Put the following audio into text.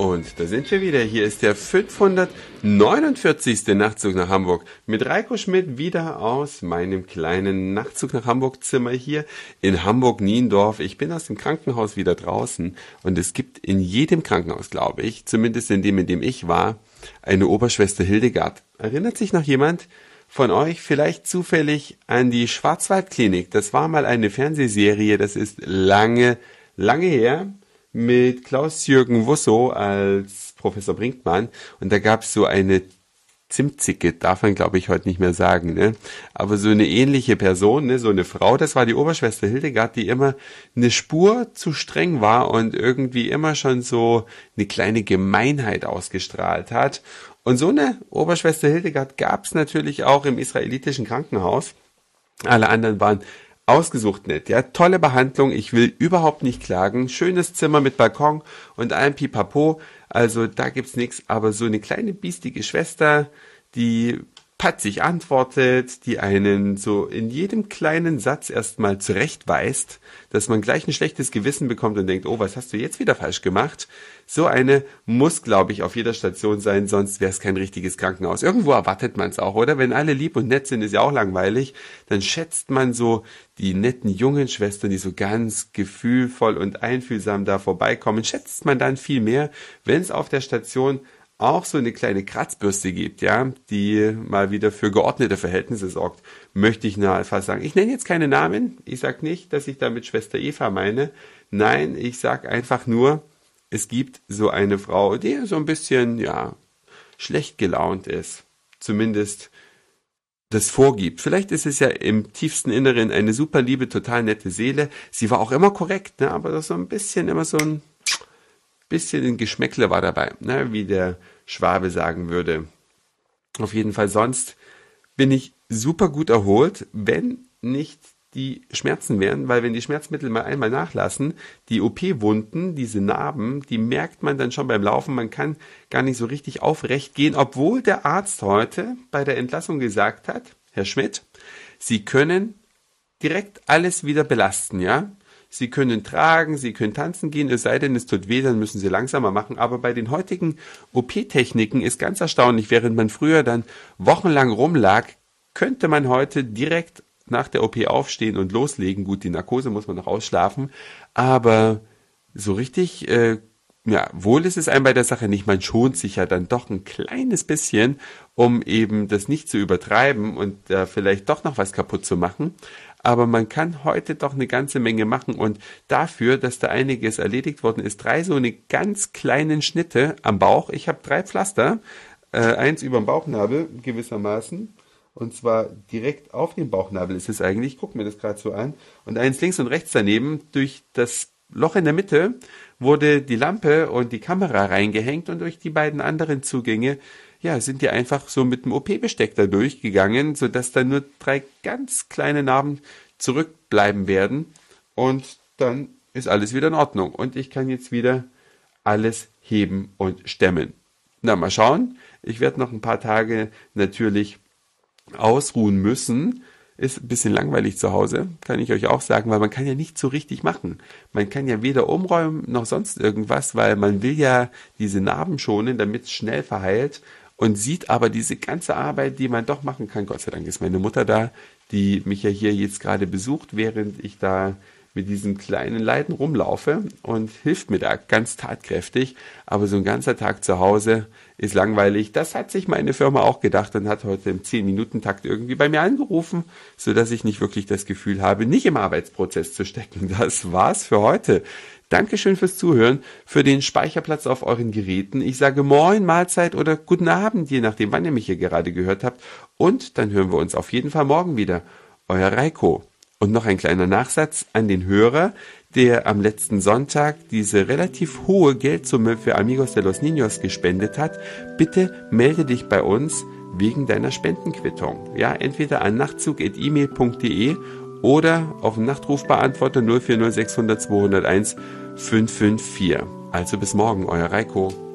Und da sind wir wieder. Hier ist der 549. Nachtzug nach Hamburg mit Reiko Schmidt wieder aus meinem kleinen Nachtzug nach Hamburg Zimmer hier in Hamburg-Niendorf. Ich bin aus dem Krankenhaus wieder draußen und es gibt in jedem Krankenhaus, glaube ich, zumindest in dem, in dem ich war, eine Oberschwester Hildegard. Erinnert sich noch jemand von euch vielleicht zufällig an die Schwarzwaldklinik? Das war mal eine Fernsehserie, das ist lange, lange her mit Klaus-Jürgen Wusso als Professor Brinkmann und da gab es so eine Zimtzicke, darf man glaube ich heute nicht mehr sagen, ne? Aber so eine ähnliche Person, ne? so eine Frau, das war die Oberschwester Hildegard, die immer eine Spur zu streng war und irgendwie immer schon so eine kleine Gemeinheit ausgestrahlt hat. Und so eine Oberschwester Hildegard gab es natürlich auch im israelitischen Krankenhaus. Alle anderen waren Ausgesucht nett, ja. Tolle Behandlung. Ich will überhaupt nicht klagen. Schönes Zimmer mit Balkon und allem Pipapo. Also da gibt's nichts. Aber so eine kleine biestige Schwester, die patzig antwortet, die einen so in jedem kleinen Satz erstmal zurechtweist, dass man gleich ein schlechtes Gewissen bekommt und denkt, oh, was hast du jetzt wieder falsch gemacht? So eine muss, glaube ich, auf jeder Station sein, sonst wäre es kein richtiges Krankenhaus. Irgendwo erwartet man es auch, oder? Wenn alle lieb und nett sind, ist ja auch langweilig. Dann schätzt man so die netten jungen Schwestern, die so ganz gefühlvoll und einfühlsam da vorbeikommen, schätzt man dann viel mehr, wenn es auf der Station auch so eine kleine Kratzbürste gibt, ja, die mal wieder für geordnete Verhältnisse sorgt, möchte ich fast sagen. Ich nenne jetzt keine Namen. Ich sage nicht, dass ich damit Schwester Eva meine. Nein, ich sage einfach nur, es gibt so eine Frau, die so ein bisschen, ja, schlecht gelaunt ist. Zumindest das vorgibt. Vielleicht ist es ja im tiefsten Inneren eine super liebe, total nette Seele. Sie war auch immer korrekt, ne, aber so ein bisschen immer so ein bisschen ein Geschmäckle war dabei, ne, wie der Schwabe sagen würde. Auf jeden Fall sonst bin ich super gut erholt, wenn nicht die Schmerzen wären, weil wenn die Schmerzmittel mal einmal nachlassen, die OP-Wunden, diese Narben, die merkt man dann schon beim Laufen, man kann gar nicht so richtig aufrecht gehen, obwohl der Arzt heute bei der Entlassung gesagt hat, Herr Schmidt, Sie können direkt alles wieder belasten, ja? Sie können tragen, Sie können tanzen gehen, es sei denn, es tut weh, dann müssen Sie langsamer machen. Aber bei den heutigen OP-Techniken ist ganz erstaunlich, während man früher dann wochenlang rumlag, könnte man heute direkt nach der OP aufstehen und loslegen. Gut, die Narkose muss man noch ausschlafen, aber so richtig, äh, ja, wohl ist es einem bei der Sache nicht. Man schont sich ja dann doch ein kleines bisschen, um eben das nicht zu übertreiben und äh, vielleicht doch noch was kaputt zu machen aber man kann heute doch eine ganze Menge machen und dafür, dass da einiges erledigt worden ist, drei so eine ganz kleinen Schnitte am Bauch. Ich habe drei Pflaster, äh, eins über dem Bauchnabel gewissermaßen und zwar direkt auf dem Bauchnabel ist es eigentlich, ich gucke mir das gerade so an und eins links und rechts daneben durch das Loch in der Mitte wurde die Lampe und die Kamera reingehängt und durch die beiden anderen Zugänge ja, sind die einfach so mit dem OP-Besteck da durchgegangen, sodass da nur drei ganz kleine Narben zurückbleiben werden. Und dann ist alles wieder in Ordnung. Und ich kann jetzt wieder alles heben und stemmen. Na, mal schauen. Ich werde noch ein paar Tage natürlich ausruhen müssen. Ist ein bisschen langweilig zu Hause, kann ich euch auch sagen, weil man kann ja nicht so richtig machen. Man kann ja weder umräumen noch sonst irgendwas, weil man will ja diese Narben schonen, damit es schnell verheilt und sieht aber diese ganze Arbeit, die man doch machen kann. Gott sei Dank ist meine Mutter da, die mich ja hier jetzt gerade besucht, während ich da mit diesen kleinen Leiden rumlaufe und hilft mir da ganz tatkräftig. Aber so ein ganzer Tag zu Hause ist langweilig. Das hat sich meine Firma auch gedacht und hat heute im 10-Minuten-Takt irgendwie bei mir angerufen, so dass ich nicht wirklich das Gefühl habe, nicht im Arbeitsprozess zu stecken. Das war's für heute. Dankeschön fürs Zuhören, für den Speicherplatz auf euren Geräten. Ich sage Moin, Mahlzeit oder Guten Abend, je nachdem, wann ihr mich hier gerade gehört habt. Und dann hören wir uns auf jeden Fall morgen wieder. Euer Reiko. Und noch ein kleiner Nachsatz an den Hörer, der am letzten Sonntag diese relativ hohe Geldsumme für Amigos de los Niños gespendet hat. Bitte melde dich bei uns wegen deiner Spendenquittung. Ja, entweder an nachtzug.email.de oder auf den Nachtrufbeantworter 040600 201 554. Also bis morgen, euer Reiko.